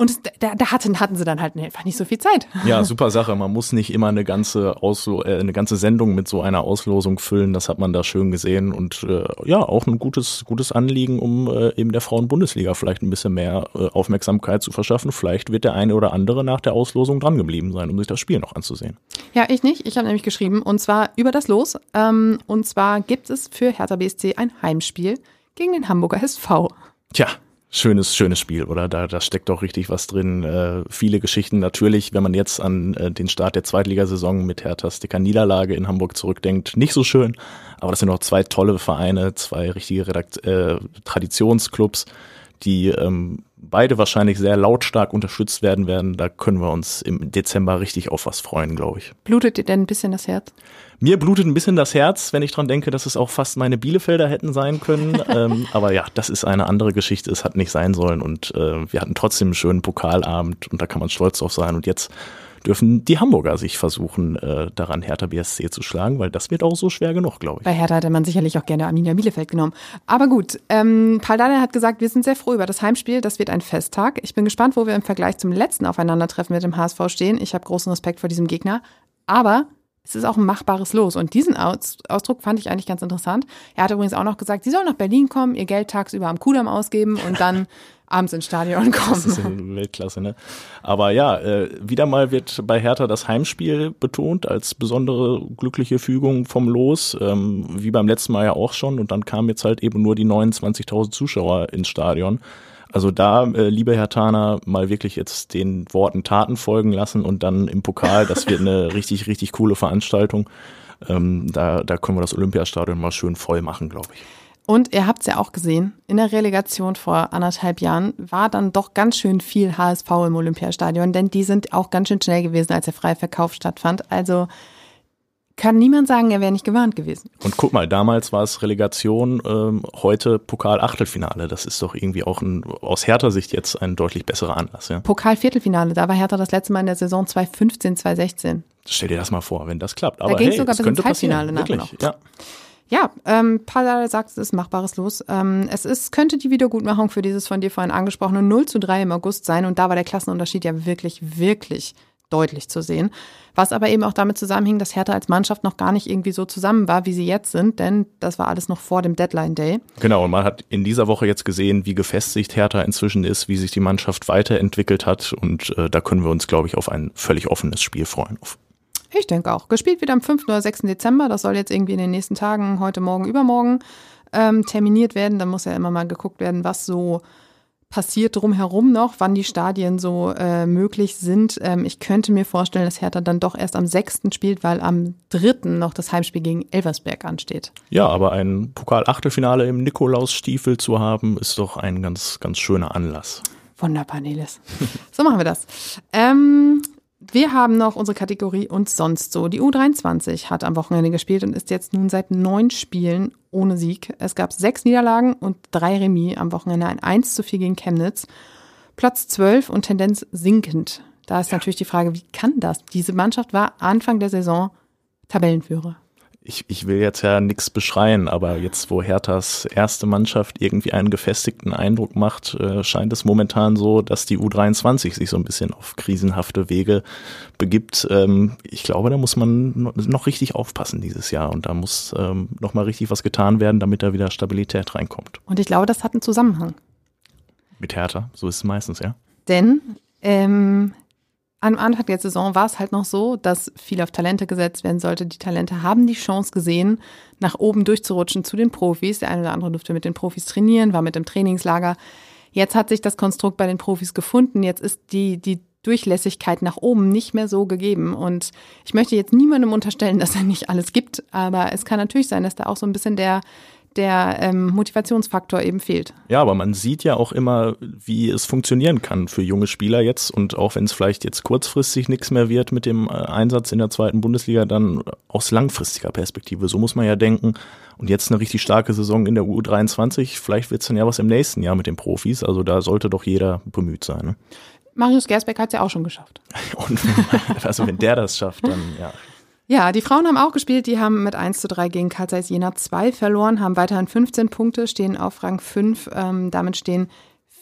B: Und da, da hatten, hatten sie dann halt einfach nicht so viel Zeit.
C: Ja, super Sache. Man muss nicht immer eine ganze Auslo äh, eine ganze Sendung mit so einer Auslosung füllen. Das hat man da schön gesehen und äh, ja, auch ein gutes gutes Anliegen, um äh, eben der Frauen-Bundesliga vielleicht ein bisschen mehr äh, Aufmerksamkeit zu verschaffen. Vielleicht wird der eine oder andere nach der Auslosung dran geblieben sein, um sich das Spiel noch anzusehen.
B: Ja, ich nicht. Ich habe nämlich geschrieben und zwar über das Los. Ähm, und zwar gibt es für Hertha BSC ein Heimspiel gegen den Hamburger SV.
C: Tja, schönes, schönes Spiel, oder? Da, da steckt doch richtig was drin. Äh, viele Geschichten. Natürlich, wenn man jetzt an äh, den Start der Zweitligasaison mit Herthas dicker Niederlage in Hamburg zurückdenkt, nicht so schön. Aber das sind auch zwei tolle Vereine, zwei richtige Redakt äh, Traditionsclubs, die ähm, beide wahrscheinlich sehr lautstark unterstützt werden werden. Da können wir uns im Dezember richtig auf was freuen, glaube ich.
B: Blutet dir denn ein bisschen das Herz?
C: Mir blutet ein bisschen das Herz, wenn ich dran denke, dass es auch fast meine Bielefelder hätten sein können. ähm, aber ja, das ist eine andere Geschichte. Es hat nicht sein sollen und äh, wir hatten trotzdem einen schönen Pokalabend und da kann man stolz drauf sein. Und jetzt dürfen die Hamburger sich versuchen, äh, daran Hertha BSC zu schlagen, weil das wird auch so schwer genug, glaube ich.
B: Bei Hertha hätte man sicherlich auch gerne Arminia Bielefeld genommen. Aber gut, ähm, Paul Dardai hat gesagt, wir sind sehr froh über das Heimspiel. Das wird ein Festtag. Ich bin gespannt, wo wir im Vergleich zum letzten Aufeinandertreffen mit dem HSV stehen. Ich habe großen Respekt vor diesem Gegner. Aber es ist auch ein machbares Los. Und diesen Aus Ausdruck fand ich eigentlich ganz interessant. Er hat übrigens auch noch gesagt, sie sollen nach Berlin kommen, ihr Geld tagsüber am Kudamm ausgeben und dann abends ins Stadion
C: Das ist
B: kommen.
C: Weltklasse, ne? Aber ja, äh, wieder mal wird bei Hertha das Heimspiel betont als besondere glückliche Fügung vom Los, ähm, wie beim letzten Mal ja auch schon. Und dann kamen jetzt halt eben nur die 29.000 Zuschauer ins Stadion. Also da, äh, liebe Herr Tana, mal wirklich jetzt den Worten Taten folgen lassen und dann im Pokal, das wird eine richtig, richtig coole Veranstaltung. Ähm, da, da können wir das Olympiastadion mal schön voll machen, glaube ich.
B: Und ihr habt es ja auch gesehen, in der Relegation vor anderthalb Jahren war dann doch ganz schön viel HSV im Olympiastadion, denn die sind auch ganz schön schnell gewesen, als der freie Verkauf stattfand. Also kann niemand sagen, er wäre nicht gewarnt gewesen.
C: Und guck mal, damals war es Relegation, ähm, heute Pokal-Achtelfinale. Das ist doch irgendwie auch ein, aus Hertha Sicht jetzt ein deutlich besserer Anlass. Ja?
B: Pokal-Viertelfinale, da war Hertha das letzte Mal in der Saison 2015, 2016.
C: Stell dir das mal vor, wenn das klappt. Aber
B: da ging es
C: hey,
B: sogar bis ins Halbfinale
C: Wirklich,
B: noch.
C: ja.
B: Ja, ähm, Palla sagt, es ist Machbares los. Ähm, es ist, könnte die Wiedergutmachung für dieses von dir vorhin angesprochene 0 zu 3 im August sein und da war der Klassenunterschied ja wirklich, wirklich deutlich zu sehen. Was aber eben auch damit zusammenhing, dass Hertha als Mannschaft noch gar nicht irgendwie so zusammen war, wie sie jetzt sind, denn das war alles noch vor dem Deadline Day.
C: Genau, und man hat in dieser Woche jetzt gesehen, wie gefestigt Hertha inzwischen ist, wie sich die Mannschaft weiterentwickelt hat und äh, da können wir uns, glaube ich, auf ein völlig offenes Spiel freuen.
B: Ich denke auch. Gespielt wird am 5. oder 6. Dezember. Das soll jetzt irgendwie in den nächsten Tagen, heute, morgen, übermorgen ähm, terminiert werden. Dann muss ja immer mal geguckt werden, was so passiert drumherum noch, wann die Stadien so äh, möglich sind. Ähm, ich könnte mir vorstellen, dass Hertha dann doch erst am 6. spielt, weil am 3. noch das Heimspiel gegen Elversberg ansteht.
C: Ja, aber ein Pokal-Achtelfinale im Nikolausstiefel zu haben, ist doch ein ganz, ganz schöner Anlass.
B: Wunderbar, Nelis. So machen wir das. Ähm, wir haben noch unsere Kategorie und sonst so. Die U23 hat am Wochenende gespielt und ist jetzt nun seit neun Spielen ohne Sieg. Es gab sechs Niederlagen und drei Remis am Wochenende, ein 1 zu 4 gegen Chemnitz. Platz 12 und Tendenz sinkend. Da ist natürlich die Frage, wie kann das? Diese Mannschaft war Anfang der Saison Tabellenführer.
C: Ich, ich will jetzt ja nichts beschreien, aber jetzt, wo Herthas erste Mannschaft irgendwie einen gefestigten Eindruck macht, äh, scheint es momentan so, dass die U23 sich so ein bisschen auf krisenhafte Wege begibt. Ähm, ich glaube, da muss man noch richtig aufpassen dieses Jahr und da muss ähm, noch mal richtig was getan werden, damit da wieder Stabilität reinkommt.
B: Und ich glaube, das hat einen Zusammenhang.
C: Mit Hertha, so ist es meistens, ja.
B: Denn ähm, am Anfang der Saison war es halt noch so, dass viel auf Talente gesetzt werden sollte. Die Talente haben die Chance gesehen, nach oben durchzurutschen zu den Profis. Der eine oder andere durfte mit den Profis trainieren, war mit im Trainingslager. Jetzt hat sich das Konstrukt bei den Profis gefunden. Jetzt ist die, die Durchlässigkeit nach oben nicht mehr so gegeben. Und ich möchte jetzt niemandem unterstellen, dass er nicht alles gibt. Aber es kann natürlich sein, dass da auch so ein bisschen der, der ähm, Motivationsfaktor eben fehlt.
C: Ja, aber man sieht ja auch immer, wie es funktionieren kann für junge Spieler jetzt. Und auch wenn es vielleicht jetzt kurzfristig nichts mehr wird mit dem äh, Einsatz in der zweiten Bundesliga, dann aus langfristiger Perspektive. So muss man ja denken. Und jetzt eine richtig starke Saison in der U23. Vielleicht wird es dann ja was im nächsten Jahr mit den Profis. Also da sollte doch jeder bemüht sein. Ne?
B: Marius Gersbeck hat es ja auch schon geschafft.
C: Und also wenn der das schafft, dann ja.
B: Ja, die Frauen haben auch gespielt. Die haben mit 1 zu 3 gegen Karl Zeiss Jena 2 verloren, haben weiterhin 15 Punkte, stehen auf Rang 5. Ähm, damit stehen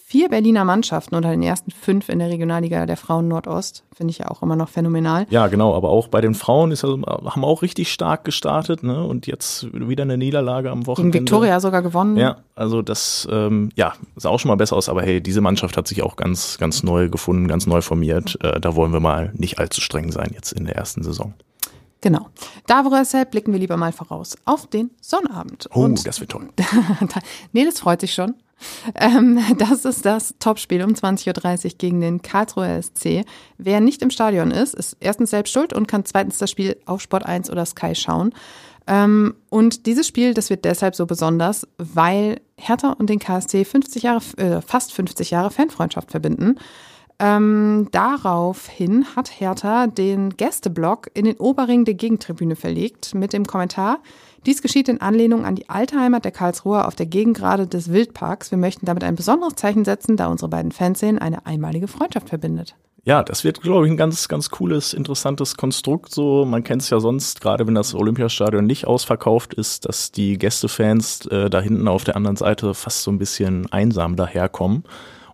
B: vier Berliner Mannschaften unter den ersten fünf in der Regionalliga der Frauen Nordost. Finde ich ja auch immer noch phänomenal.
C: Ja, genau. Aber auch bei den Frauen ist, also, haben auch richtig stark gestartet. Ne? Und jetzt wieder eine Niederlage am Wochenende.
B: Gegen Viktoria sogar gewonnen.
C: Ja, also das ähm, ja, sah auch schon mal besser aus. Aber hey, diese Mannschaft hat sich auch ganz, ganz neu gefunden, ganz neu formiert. Äh, da wollen wir mal nicht allzu streng sein jetzt in der ersten Saison.
B: Genau. Deshalb blicken wir lieber mal voraus auf den Sonnabend.
C: Oh, Und das wird toll.
B: Nelis freut sich schon. Ähm, das ist das Topspiel um 20.30 Uhr gegen den Karlsruher SC. Wer nicht im Stadion ist, ist erstens selbst schuld und kann zweitens das Spiel auf Sport 1 oder Sky schauen. Ähm, und dieses Spiel, das wird deshalb so besonders, weil Hertha und den KSC 50 Jahre, äh, fast 50 Jahre Fanfreundschaft verbinden. Ähm, daraufhin hat Hertha den Gästeblock in den Oberring der Gegentribüne verlegt mit dem Kommentar, dies geschieht in Anlehnung an die alte Heimat der Karlsruher auf der Gegengrade des Wildparks. Wir möchten damit ein besonderes Zeichen setzen, da unsere beiden Fanszenen eine einmalige Freundschaft verbindet.
C: Ja, das wird, glaube ich, ein ganz, ganz cooles, interessantes Konstrukt. So, man kennt es ja sonst, gerade wenn das Olympiastadion nicht ausverkauft ist, dass die Gästefans äh, da hinten auf der anderen Seite fast so ein bisschen einsam daherkommen.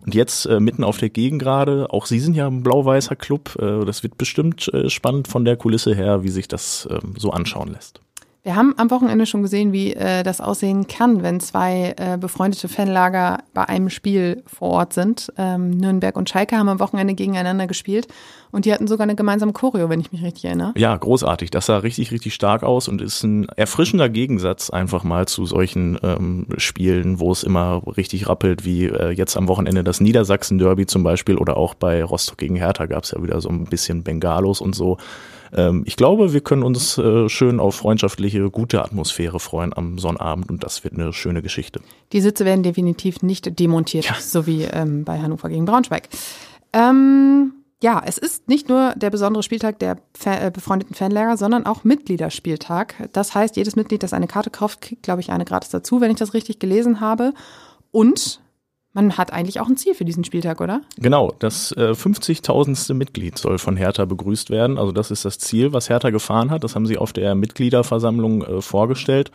C: Und jetzt äh, mitten auf der Gegengrade, auch Sie sind ja ein blau-weißer Club. Äh, das wird bestimmt äh, spannend von der Kulisse her, wie sich das äh, so anschauen lässt.
B: Wir haben am Wochenende schon gesehen, wie äh, das aussehen kann, wenn zwei äh, befreundete Fanlager bei einem Spiel vor Ort sind. Ähm, Nürnberg und Schalke haben am Wochenende gegeneinander gespielt und die hatten sogar eine gemeinsame Choreo, wenn ich mich richtig erinnere.
C: Ja, großartig. Das sah richtig, richtig stark aus und ist ein erfrischender Gegensatz einfach mal zu solchen ähm, Spielen, wo es immer richtig rappelt, wie äh, jetzt am Wochenende das Niedersachsen-Derby zum Beispiel oder auch bei Rostock gegen Hertha gab es ja wieder so ein bisschen Bengalos und so. Ähm, ich glaube, wir können uns äh, schön auf freundschaftliche gute Atmosphäre freuen am Sonnabend und das wird eine schöne Geschichte.
B: Die Sitze werden definitiv nicht demontiert, ja. so wie ähm, bei Hannover gegen Braunschweig. Ähm, ja, es ist nicht nur der besondere Spieltag der äh, befreundeten Fanlager, sondern auch Mitgliederspieltag. Das heißt, jedes Mitglied, das eine Karte kauft, kriegt, glaube ich, eine gratis dazu, wenn ich das richtig gelesen habe. Und man hat eigentlich auch ein Ziel für diesen Spieltag, oder?
C: Genau, das äh, 50.000. Mitglied soll von Hertha begrüßt werden. Also das ist das Ziel, was Hertha gefahren hat. Das haben sie auf der Mitgliederversammlung äh, vorgestellt.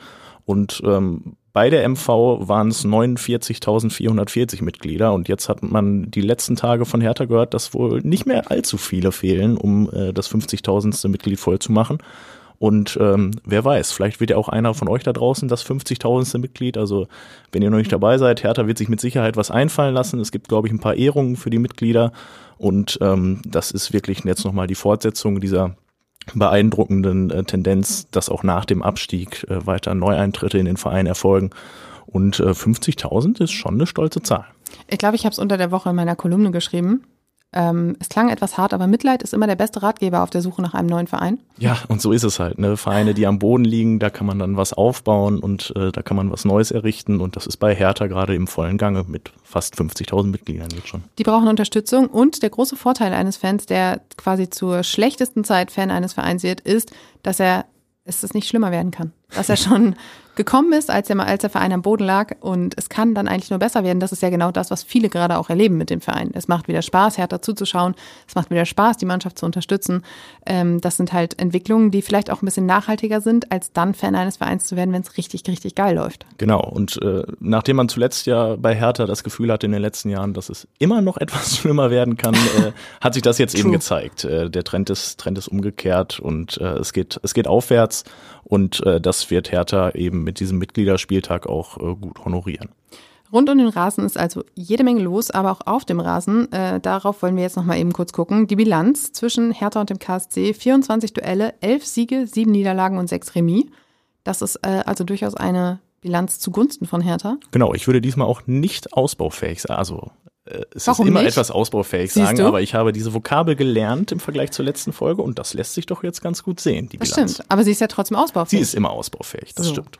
C: Und ähm, bei der MV waren es 49.440 Mitglieder und jetzt hat man die letzten Tage von Hertha gehört, dass wohl nicht mehr allzu viele fehlen, um äh, das 50.000. Mitglied voll zu machen. Und ähm, wer weiß, vielleicht wird ja auch einer von euch da draußen das 50.000. Mitglied. Also wenn ihr noch nicht dabei seid, Hertha wird sich mit Sicherheit was einfallen lassen. Es gibt, glaube ich, ein paar Ehrungen für die Mitglieder. Und ähm, das ist wirklich jetzt nochmal die Fortsetzung dieser beeindruckenden äh, Tendenz, dass auch nach dem Abstieg äh, weiter Neueintritte in den Verein erfolgen. Und äh, 50.000 ist schon eine stolze Zahl.
B: Ich glaube, ich habe es unter der Woche in meiner Kolumne geschrieben. Ähm, es klang etwas hart, aber Mitleid ist immer der beste Ratgeber auf der Suche nach einem neuen Verein.
C: Ja, und so ist es halt. Ne? Vereine, die am Boden liegen, da kann man dann was aufbauen und äh, da kann man was Neues errichten. Und das ist bei Hertha gerade im vollen Gange mit fast 50.000 Mitgliedern jetzt schon.
B: Die brauchen Unterstützung. Und der große Vorteil eines Fans, der quasi zur schlechtesten Zeit Fan eines Vereins wird, ist, dass er es nicht schlimmer werden kann. Dass er schon gekommen ist, als der, als der Verein am Boden lag. Und es kann dann eigentlich nur besser werden. Das ist ja genau das, was viele gerade auch erleben mit dem Verein. Es macht wieder Spaß, härter zuzuschauen. Es macht wieder Spaß, die Mannschaft zu unterstützen. Ähm, das sind halt Entwicklungen, die vielleicht auch ein bisschen nachhaltiger sind, als dann Fan eines Vereins zu werden, wenn es richtig, richtig geil läuft.
C: Genau. Und äh, nachdem man zuletzt ja bei Hertha das Gefühl hatte in den letzten Jahren, dass es immer noch etwas schlimmer werden kann, äh, hat sich das jetzt eben gezeigt. Äh, der Trend ist, Trend ist umgekehrt und äh, es geht, es geht aufwärts. Und äh, das wird Hertha eben mit diesem Mitgliederspieltag auch äh, gut honorieren.
B: Rund um den Rasen ist also jede Menge los, aber auch auf dem Rasen. Äh, darauf wollen wir jetzt nochmal eben kurz gucken. Die Bilanz zwischen Hertha und dem KSC: 24 Duelle, 11 Siege, 7 Niederlagen und 6 Remis. Das ist äh, also durchaus eine Bilanz zugunsten von Hertha.
C: Genau, ich würde diesmal auch nicht ausbaufähig sein. Also es
B: Warum
C: ist immer
B: nicht?
C: etwas ausbaufähig
B: Siehst
C: sagen,
B: du?
C: aber ich habe diese Vokabel gelernt im Vergleich zur letzten Folge und das lässt sich doch jetzt ganz gut sehen, die
B: Das
C: Bilanz.
B: stimmt, aber sie ist ja trotzdem
C: Sie
B: ausbaufähig.
C: ist immer ausbaufähig, das
B: So.
C: stimmt.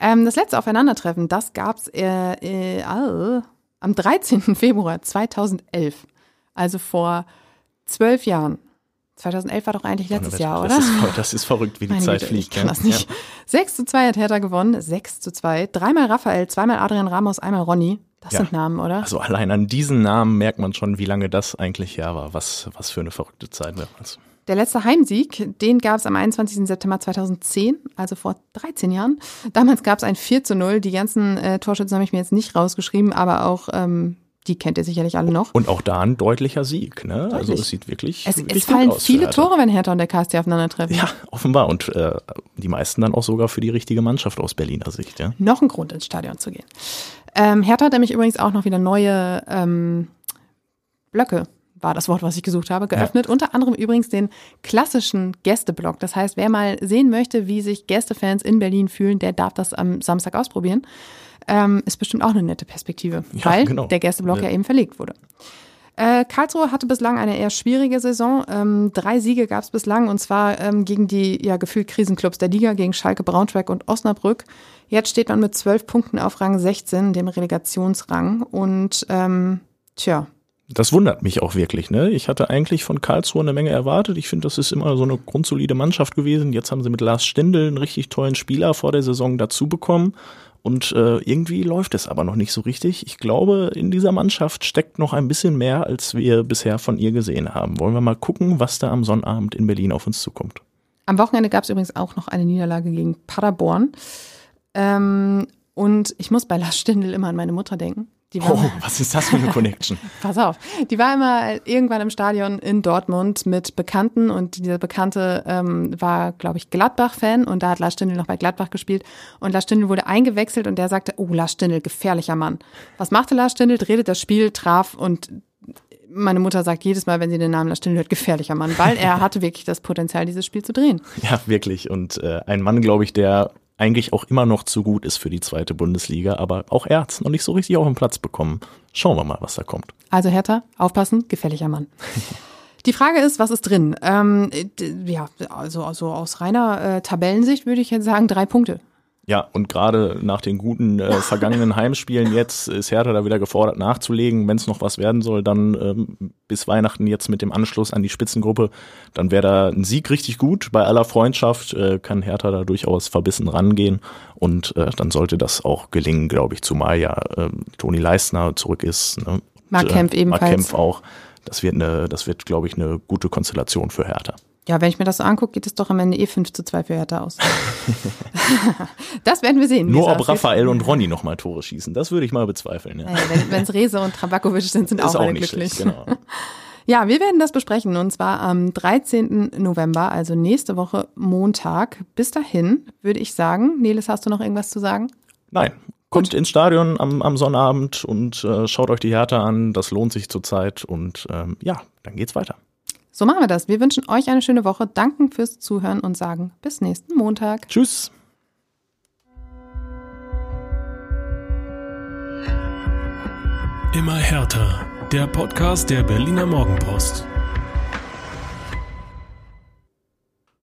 B: Ähm, das letzte Aufeinandertreffen, das gab's äh, äh, ah, am 13. Februar 2011. Also vor zwölf Jahren. 2011 war doch eigentlich letztes Jahr, oder?
C: Das ist, das ist verrückt, wie die
B: Meine
C: Zeit
B: Güte,
C: fliegt.
B: Ich kann
C: ja.
B: das nicht. 6 zu 2 hat Hertha gewonnen. 6 zu 2. Dreimal Raphael, zweimal Adrian Ramos, einmal Ronny. Das
C: Ja.
B: sind Namen, oder?
C: Also allein an diesen Namen merkt man schon, wie lange das eigentlich her war. Was, was für eine verrückte Zeit damals.
B: Der letzte Heimsieg, den gab es am 21. September 2010, also vor 13 Jahren. Damals gab es ein 4 zu 0. Die ganzen äh, Torschützen habe ich mir jetzt nicht rausgeschrieben, aber auch ähm, die kennt ihr sicherlich alle noch.
C: Und auch da ein deutlicher Sieg. Ne? Also
B: Deutlich.
C: es sieht wirklich,
B: Es,
C: wirklich
B: es fallen
C: aus
B: viele. Tore, wenn Hertha und der KSC aufeinandertreffen.
C: Ja, offenbar. Und äh, die meisten dann auch sogar für die richtige Mannschaft aus Berliner Sicht. Ja.
B: Noch ein Grund, ins Stadion zu gehen. Ähm, Hertha hat nämlich übrigens auch noch wieder neue ähm, Blöcke, war das Wort, was ich gesucht habe, geöffnet. Unter anderem übrigens den klassischen Gästeblock. Das heißt, wer mal sehen möchte, wie sich Gästefans in Berlin fühlen, der darf das am Samstag ausprobieren. Ähm, ist bestimmt auch eine nette Perspektive,
C: Ja,
B: weil
C: genau.
B: der Gästeblock
C: Ja.
B: ja eben verlegt wurde. Äh, Karlsruhe hatte bislang eine eher schwierige Saison. Ähm, drei Siege gab es bislang und zwar ähm, gegen die ja gefühlt Krisenclubs der Liga, gegen Schalke, Braunschweig und Osnabrück. Jetzt steht man mit zwölf Punkten auf Rang 16, dem Relegationsrang. Und ähm, tja,
C: Das wundert mich auch wirklich. Ne? Ich hatte eigentlich von Karlsruhe eine Menge erwartet. Ich finde, das ist immer so eine grundsolide Mannschaft gewesen. Jetzt haben sie mit Lars Stindl einen richtig tollen Spieler vor der Saison dazu bekommen. Und äh, irgendwie läuft es aber noch nicht so richtig. Ich glaube, in dieser Mannschaft steckt noch ein bisschen mehr, als wir bisher von ihr gesehen haben. Wollen wir mal gucken, was da am Sonnabend in Berlin auf uns zukommt.
B: am Wochenende gab es übrigens auch noch eine Niederlage gegen Paderborn. Ähm, und ich muss bei Lars Stindl immer an meine Mutter denken. Die war
C: Oh, was ist das für eine Connection?
B: Pass auf. Die war immer irgendwann im Stadion in Dortmund mit Bekannten und dieser Bekannte ähm, war, glaube ich, Gladbach-Fan und da hat Lars Stindl noch bei Gladbach gespielt und Lars Stindl wurde eingewechselt und der sagte, oh, Lars Stindl, gefährlicher Mann. Was machte Lars Stindl? Drehte das Spiel, traf und meine Mutter sagt jedes Mal, wenn sie den Namen Lars Stindl hört, gefährlicher Mann, weil er hatte wirklich das Potenzial, dieses Spiel zu drehen.
C: Ja, wirklich. Und äh, ein Mann, glaube ich, der eigentlich auch immer noch zu gut ist für die zweite Bundesliga, aber auch er hat noch nicht so richtig auf den Platz bekommen. Schauen wir mal, was da kommt.
B: Also Hertha, aufpassen, gefährlicher Mann. Die Frage ist, was ist drin? Ähm, ja, also, also aus reiner äh, Tabellensicht würde ich jetzt sagen, drei Punkte.
C: Ja, und gerade nach den guten äh, vergangenen Heimspielen jetzt ist Hertha da wieder gefordert nachzulegen. Wenn es noch was werden soll, dann ähm, bis Weihnachten jetzt mit dem Anschluss an die Spitzengruppe, dann wäre da ein Sieg richtig gut. Bei aller Freundschaft äh, kann Hertha da durchaus verbissen rangehen und äh, dann sollte das auch gelingen, glaube ich, zumal ja äh, Toni Leistner zurück ist. Ne?
B: Mark Kempf äh, ebenfalls. Mark
C: Kempf auch. Das wird, eine, das wird, glaube ich, eine gute Konstellation für Hertha.
B: Ja, wenn ich mir das so angucke, geht es doch am Ende eh 5 zu 2 für Hertha aus. das werden wir sehen.
C: Nur ob Raphael und Ronny nochmal Tore schießen, das würde ich mal bezweifeln. Ja.
B: Naja, wenn es Rese und Trabakovic sind, sind auch, auch alle glücklich. Schlecht, genau. Ja, wir werden das besprechen und zwar am 13. November, also nächste Woche Montag. Bis dahin würde ich sagen, Nelis, hast du noch irgendwas zu sagen?
C: Nein. Kommt Gut. ins Stadion am, am Sonnabend und äh, schaut euch die Hertha an. Das lohnt sich zurzeit und ähm, ja, dann geht's weiter.
B: So machen wir das. Wir wünschen euch eine schöne Woche, danken fürs Zuhören und sagen bis nächsten Montag.
C: Tschüss.
A: Immer härter. Der Podcast der Berliner Morgenpost.